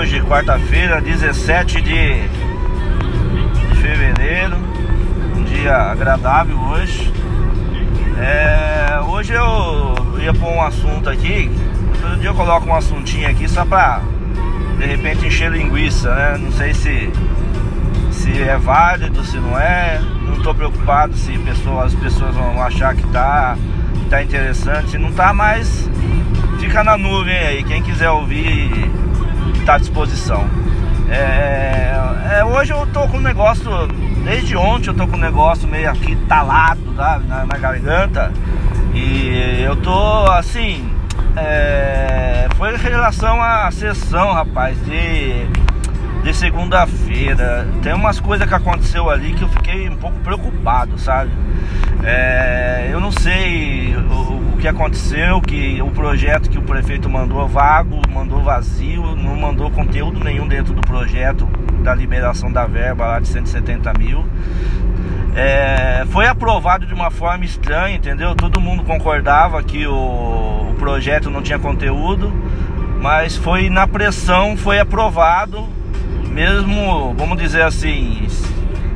hoje, quarta-feira, 17 de fevereiro. Um dia agradável hoje. É, hoje eu ia pôr um assunto aqui. Todo dia eu coloco um assuntinho aqui só pra de repente encher linguiça, né? Não sei se, se é válido, se não é. Não tô preocupado se as pessoas vão achar que tá, tá interessante. Se não tá, mas fica na nuvem aí. Quem quiser ouvir, tá à disposição. É, é, hoje eu tô com um negócio, desde ontem eu tô com um negócio meio aqui talado tá, na, na garganta. E eu tô assim. É, foi em relação à sessão, rapaz, de, de segunda-feira. Tem umas coisas que aconteceu ali que eu fiquei um pouco preocupado, sabe? É, eu não sei o, o, que aconteceu, que o projeto que o prefeito mandou vago, mandou vazio, não mandou conteúdo nenhum dentro do projeto da liberação da verba lá de 170 mil. É, foi aprovado de uma forma estranha, entendeu? Todo mundo concordava que o, o projeto não tinha conteúdo, mas foi na pressão, foi aprovado, mesmo, vamos dizer assim,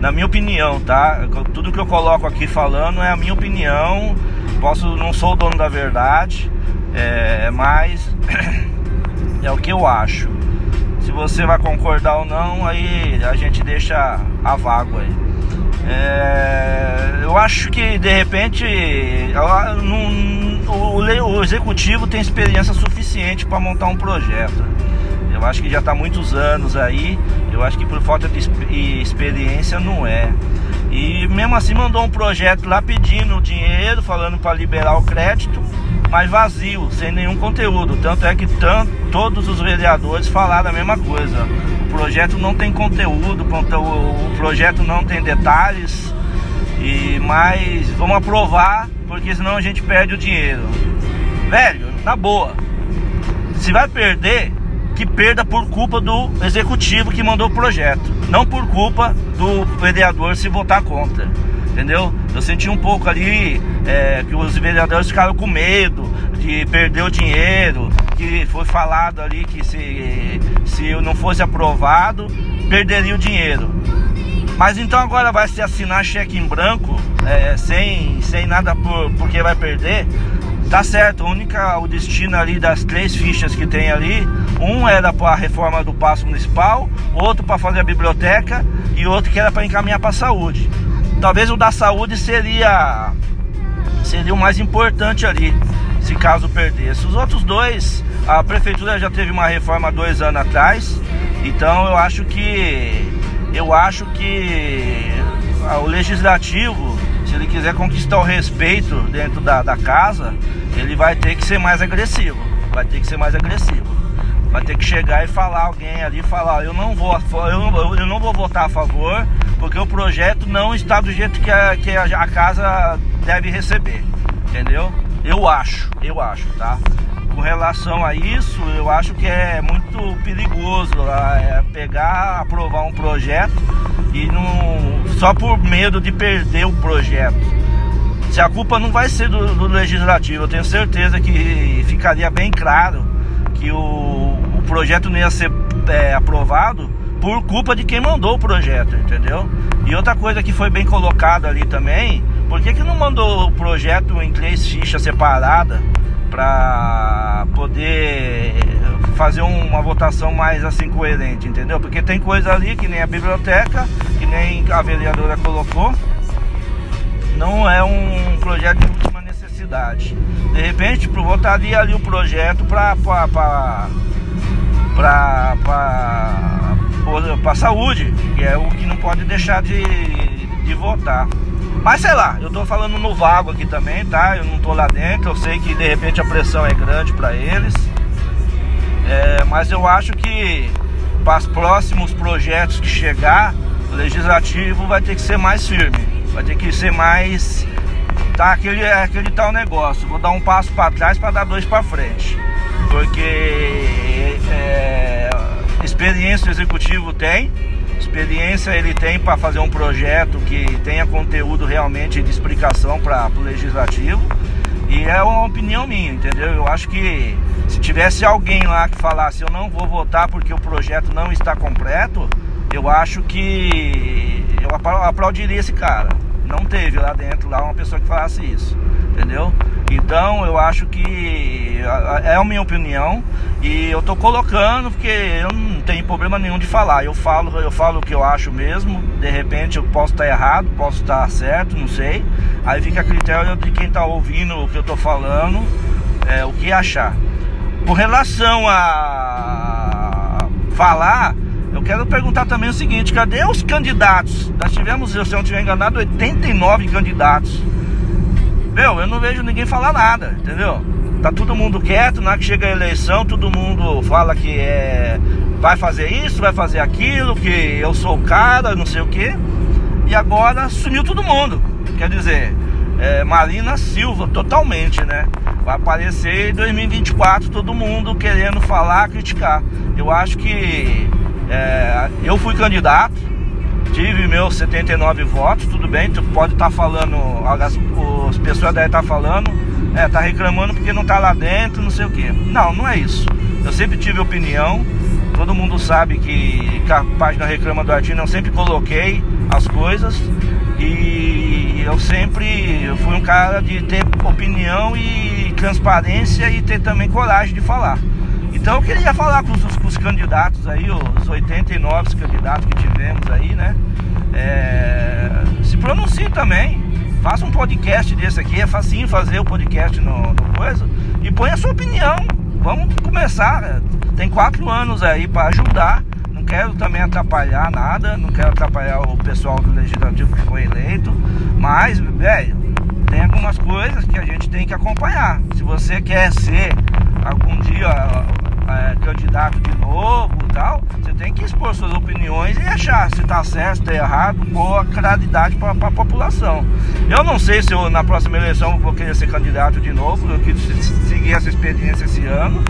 na minha opinião, tá? Tudo que eu coloco aqui falando é a minha opinião. Posso, não sou o dono da verdade, é, mas é o que eu acho. Se você vai concordar ou não, aí a gente deixa a vago aí. É, eu acho que de repente o, o executivo tem experiência suficiente para montar um projeto. Acho que já está muitos anos aí. Eu acho que por falta de experiência não é. E mesmo assim mandou um projeto lá pedindo dinheiro, falando para liberar o crédito, mas vazio, sem nenhum conteúdo. Tanto é que tanto, todos os vereadores falaram a mesma coisa. O projeto não tem conteúdo, o projeto não tem detalhes. E mas vamos aprovar, porque senão a gente perde o dinheiro. Velho, na boa. Se vai perder, que perda por culpa do executivo que mandou o projeto, não por culpa do vereador se votar contra. Entendeu? Eu senti um pouco ali é, que os vereadores ficaram com medo de perder o dinheiro, que foi falado ali que se, se não fosse aprovado, perderia o dinheiro. Mas então agora vai se assinar cheque em branco, é, sem, sem nada por, porque vai perder. Tá certo, única, o destino ali das três fichas que tem ali, um era para a reforma do passo municipal, outro para fazer a biblioteca e outro que era para encaminhar para a saúde. Talvez o da saúde seria seria o mais importante ali, se caso perdesse. Os outros dois, a prefeitura já teve uma reforma dois anos atrás, então eu acho que eu acho que o legislativo se ele quiser conquistar o respeito dentro da, da casa, ele vai ter que ser mais agressivo. Vai ter que ser mais agressivo. Vai ter que chegar e falar alguém ali, falar, eu não vou, eu eu não vou votar a favor, porque o projeto não está do jeito que a, que a casa deve receber. Entendeu? Eu acho, eu acho, tá? com relação a isso, eu acho que é muito perigoso é, pegar, aprovar um projeto e não, só por medo de perder o projeto. Se a culpa não vai ser do, do legislativo, eu tenho certeza que ficaria bem claro que o, o projeto não ia ser é, aprovado por culpa de quem mandou o projeto, entendeu? E outra coisa que foi bem colocada ali também, por que, que não mandou o projeto em três fichas separadas? para poder fazer uma votação mais assim coerente, entendeu? Porque tem coisa ali que nem a biblioteca, que nem a vereadora colocou, não é um projeto de última necessidade. De repente, votaria ali o projeto para para para saúde, que é o que não pode deixar de, de votar. Mas sei lá, eu tô falando no vago aqui também, tá? Eu não tô lá dentro, eu sei que de repente a pressão é grande para eles. É, mas eu acho que para os próximos projetos que chegar, o legislativo vai ter que ser mais firme, vai ter que ser mais tá aquele é aquele tal negócio, vou dar um passo para trás para dar dois para frente. Porque é, experiência o executivo tem, experiência ele tem para fazer um projeto que tenha conteúdo realmente de explicação para o legislativo. E é uma opinião minha, entendeu? Eu acho que se tivesse alguém lá que falasse eu não vou votar porque o projeto não está completo, eu acho que eu aplaudiria esse cara. Não teve lá dentro lá uma pessoa que falasse isso, entendeu? Então eu acho que é a minha opinião e eu tô colocando porque eu não tenho problema nenhum de falar. Eu falo, eu falo o que eu acho mesmo. De repente eu posso estar errado, posso estar certo, não sei. Aí fica a critério de quem tá ouvindo o que eu tô falando, é, o que achar. Com relação a falar, quero perguntar também o seguinte: cadê os candidatos? Nós tivemos, se eu não estiver enganado, 89 candidatos. Meu, eu não vejo ninguém falar nada, entendeu? Tá todo mundo quieto, na hora que chega a eleição, todo mundo fala que é vai fazer isso, vai fazer aquilo, que eu sou o cara, não sei o que. E agora sumiu todo mundo. Quer dizer, é, Marina Silva, totalmente, né? Vai aparecer em 2024 todo mundo querendo falar, criticar. Eu acho que é, eu fui candidato, tive meus 79 votos, tudo bem, tu pode estar tá falando, as, as pessoas devem estar tá falando, é, tá reclamando porque não tá lá dentro, não sei o que. Não, não é isso. Eu sempre tive opinião, todo mundo sabe que, que a página Reclama do Artino eu sempre coloquei as coisas e eu sempre eu fui um cara de ter opinião e transparência e ter também coragem de falar. Então eu queria falar com os, com os candidatos aí, os 89 candidatos que tivemos aí, né? É, se pronuncie também. Faça um podcast desse aqui, é facinho fazer o podcast no, no coisa. E põe a sua opinião. Vamos começar. Tem quatro anos aí para ajudar. Não quero também atrapalhar nada. Não quero atrapalhar o pessoal do legislativo que foi eleito. Mas, velho, tem algumas coisas que a gente tem que acompanhar. Se você quer ser algum dia é, candidato de novo e tal, você tem que expor suas opiniões e achar se está certo, está errado, pôr a claridade para a população. Eu não sei se eu, na próxima eleição vou querer ser candidato de novo, eu quis seguir essa experiência esse ano,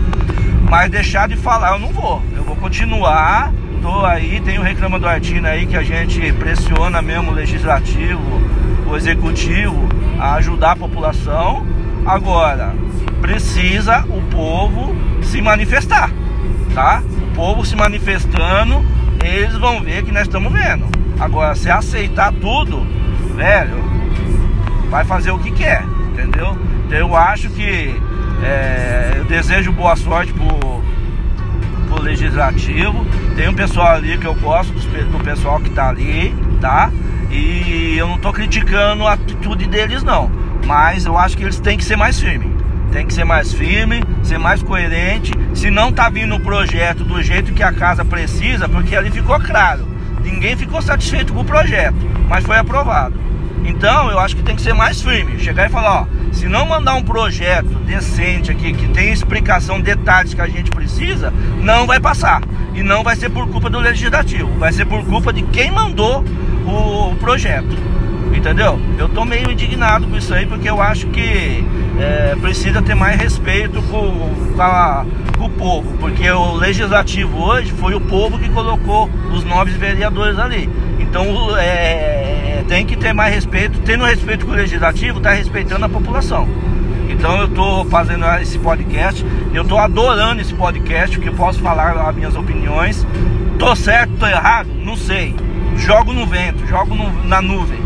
mas deixar de falar eu não vou. Eu vou continuar, tô aí, tem o Reclama do Artina aí que a gente pressiona mesmo o legislativo, o executivo a ajudar a população. Agora, precisa o povo se manifestar, tá? O povo se manifestando, eles vão ver que nós estamos vendo. Agora, se aceitar tudo, velho, vai fazer o que quer, entendeu? Então eu acho que é, eu desejo boa sorte pro, pro legislativo. Tem um pessoal ali que eu gosto do, pessoal que tá ali, tá? E eu não tô criticando a atitude deles não. Mas eu acho que eles têm que ser mais firmes tem que ser mais firme, ser mais coerente. Se não tá vindo o projeto do jeito que a casa precisa, porque ali ficou claro, ninguém ficou satisfeito com o projeto, mas foi aprovado. Então eu acho que tem que ser mais firme, chegar e falar, ó, se não mandar um projeto decente aqui, que tem explicação, detalhes que a gente precisa, não vai passar. E não vai ser por culpa do legislativo, vai ser por culpa de quem mandou o, o projeto. Entendeu? Eu tô meio indignado com isso aí, porque eu acho que é, precisa ter mais respeito com, com, a, com, o povo, porque o legislativo hoje foi o povo que colocou os nove vereadores ali. Então é, tem que ter mais respeito, tendo respeito com o legislativo, tá respeitando a população. Então eu tô fazendo esse podcast, eu tô adorando esse podcast, porque eu posso falar as minhas opiniões. Tô certo, tô errado? Não sei. Jogo no vento, jogo no, na nuvem.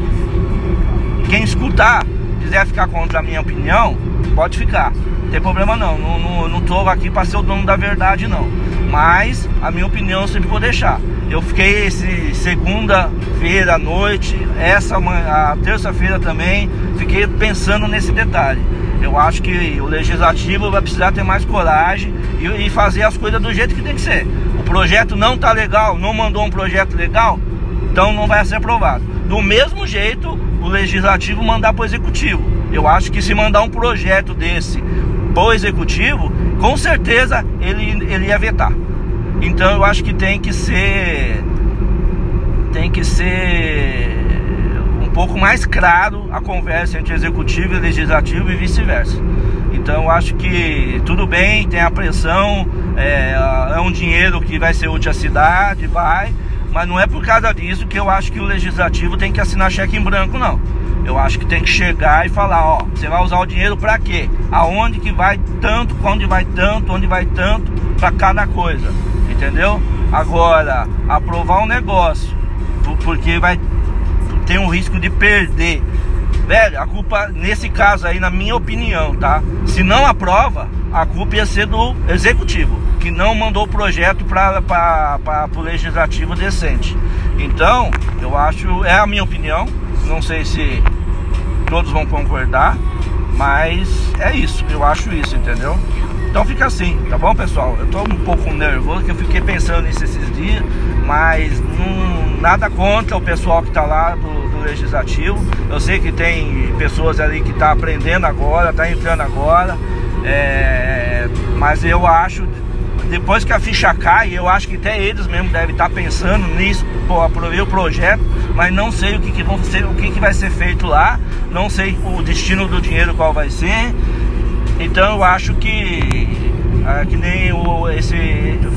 Quem escutar quiser ficar contra a minha opinião, pode ficar. Não tem problema não. Não, não, não tô aqui para ser o dono da verdade não. Mas a minha opinião eu sempre vou deixar. Eu fiquei esse segunda-feira à noite, essa a terça-feira também, fiquei pensando nesse detalhe. Eu acho que o legislativo vai precisar ter mais coragem e, e fazer as coisas do jeito que tem que ser. O projeto não tá legal, não mandou um projeto legal, então não vai ser aprovado. Do mesmo jeito, o legislativo mandar para o executivo. Eu acho que se mandar um projeto desse para o executivo, com certeza ele, ele ia vetar. Então eu acho que tem que ser. Tem que ser um pouco mais claro a conversa entre executivo e legislativo e vice-versa. Então eu acho que tudo bem, tem a pressão, é, é um dinheiro que vai ser útil à cidade, vai, mas não é por causa disso que eu acho que o legislativo tem que assinar cheque em branco, não. Eu acho que tem que chegar e falar, ó, você vai usar o dinheiro para quê? Aonde que vai tanto, onde vai tanto, onde vai tanto para cada coisa, entendeu? Agora, aprovar um negócio porque vai tem um risco de perder. Velho, a culpa nesse caso aí, na minha opinião, tá? Se não aprova, a culpa ia ser do executivo, que não mandou o projeto para o legislativo decente. Então, eu acho, é a minha opinião, não sei se todos vão concordar, mas é isso, eu acho isso, entendeu? Então fica assim, tá bom pessoal? Eu tô um pouco nervoso que eu fiquei pensando nisso esses dias, mas nada contra o pessoal que tá lá do, do legislativo. Eu sei que tem pessoas ali que tá aprendendo agora, tá entrando agora, é, mas eu acho depois que a ficha cai, eu acho que até eles mesmo devem estar pensando nisso, pô, aprovei o projeto, mas não sei o que, que, vão ser, o que, que vai ser feito lá, não sei o destino do dinheiro qual vai ser. Então eu acho que ah, que nem o, esse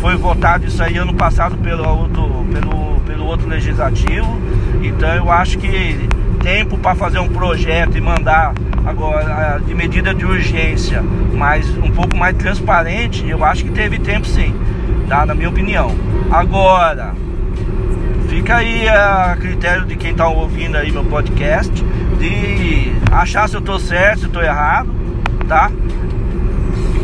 foi votado isso aí ano passado pelo outro, pelo, pelo outro legislativo. Então eu acho que tempo para fazer um projeto e mandar agora de medida de urgência, mas um pouco mais transparente, eu acho que teve tempo sim, tá? Na minha opinião. Agora, fica aí a critério de quem está ouvindo aí meu podcast, de achar se eu tô certo, se eu tô errado, tá?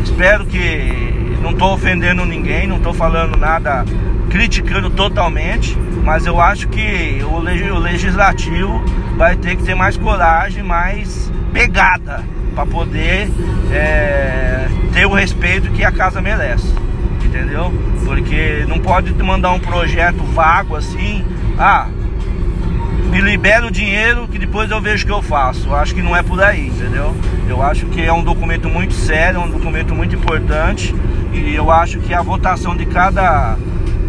Espero que não estou ofendendo ninguém, não estou falando nada criticando totalmente, mas eu acho que o legislativo vai ter que ter mais coragem, mais pegada para poder é, ter o respeito que a casa merece, entendeu? Porque não pode mandar um projeto vago assim, ah, me libera o dinheiro que depois eu vejo o que eu faço. Eu acho que não é por aí, entendeu? Eu acho que é um documento muito sério, é um documento muito importante e eu acho que a votação de cada,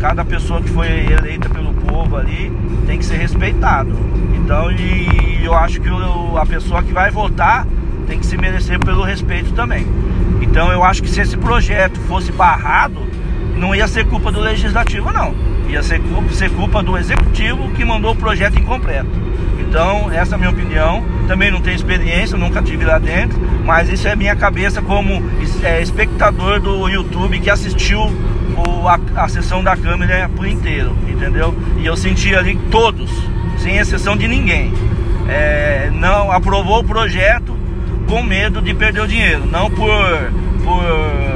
cada pessoa que foi eleita pelo povo ali tem que ser respeitado. Então, e eu acho que a pessoa que vai votar tem que se merecer pelo respeito também. Então, eu acho que se esse projeto fosse barrado, não ia ser culpa do legislativo, não ia ser culpa, ser culpa do executivo que mandou o projeto incompleto. Então, essa é a minha opinião. Também não tenho experiência, nunca tive lá dentro, mas isso é minha cabeça como é, espectador do YouTube que assistiu o, a, a, sessão da Câmara por inteiro, entendeu? E eu senti ali todos, sem exceção de ninguém, é, não aprovou o projeto com medo de perder o dinheiro, não por, por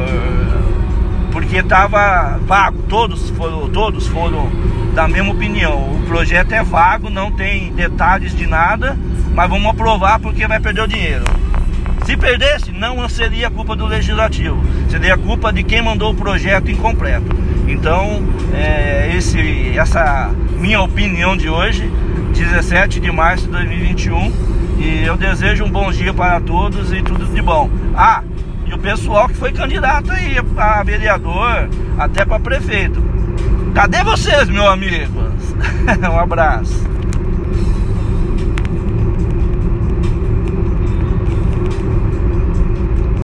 porque estava vago, todos foram, todos foram da mesma opinião. O projeto é vago, não tem detalhes de nada, mas vamos aprovar porque vai perder o dinheiro. Se perdesse, não seria culpa do legislativo, seria culpa de quem mandou o projeto incompleto. Então, é, esse, essa minha opinião de hoje, 17 de março de 2021, e eu desejo um bom dia para todos e tudo de bom. Ah, o pessoal que foi candidato aí a vereador, até para prefeito. Cadê vocês, meu amigo? um abraço.